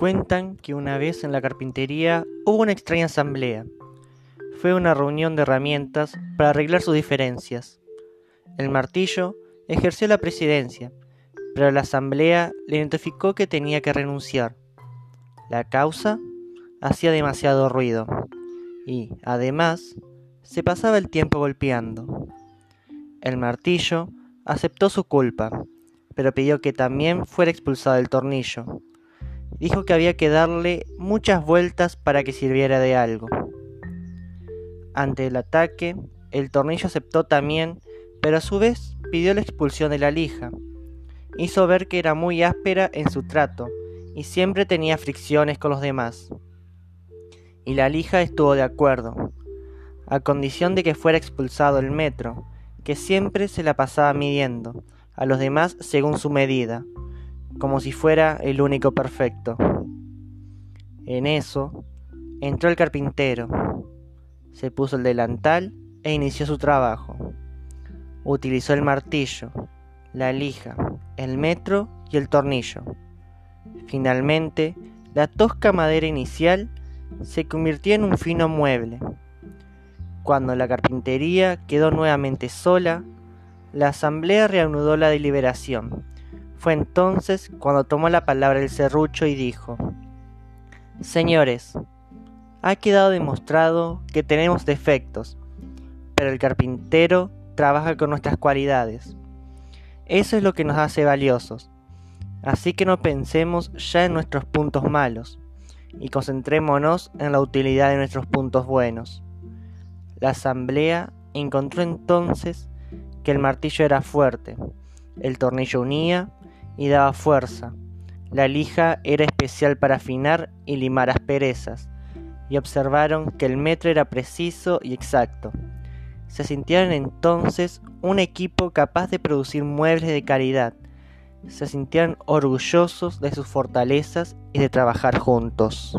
Cuentan que una vez en la carpintería hubo una extraña asamblea. Fue una reunión de herramientas para arreglar sus diferencias. El martillo ejerció la presidencia, pero la asamblea le identificó que tenía que renunciar. La causa hacía demasiado ruido y, además, se pasaba el tiempo golpeando. El martillo aceptó su culpa, pero pidió que también fuera expulsado el tornillo dijo que había que darle muchas vueltas para que sirviera de algo. Ante el ataque, el tornillo aceptó también, pero a su vez pidió la expulsión de la lija. Hizo ver que era muy áspera en su trato y siempre tenía fricciones con los demás. Y la lija estuvo de acuerdo, a condición de que fuera expulsado el metro, que siempre se la pasaba midiendo a los demás según su medida como si fuera el único perfecto. En eso, entró el carpintero, se puso el delantal e inició su trabajo. Utilizó el martillo, la lija, el metro y el tornillo. Finalmente, la tosca madera inicial se convirtió en un fino mueble. Cuando la carpintería quedó nuevamente sola, la asamblea reanudó la deliberación fue entonces cuando tomó la palabra el serrucho y dijo, Señores, ha quedado demostrado que tenemos defectos, pero el carpintero trabaja con nuestras cualidades. Eso es lo que nos hace valiosos. Así que no pensemos ya en nuestros puntos malos y concentrémonos en la utilidad de nuestros puntos buenos. La asamblea encontró entonces que el martillo era fuerte, el tornillo unía y daba fuerza. La lija era especial para afinar y limar asperezas, y observaron que el metro era preciso y exacto. Se sintieron entonces un equipo capaz de producir muebles de calidad. Se sintieron orgullosos de sus fortalezas y de trabajar juntos.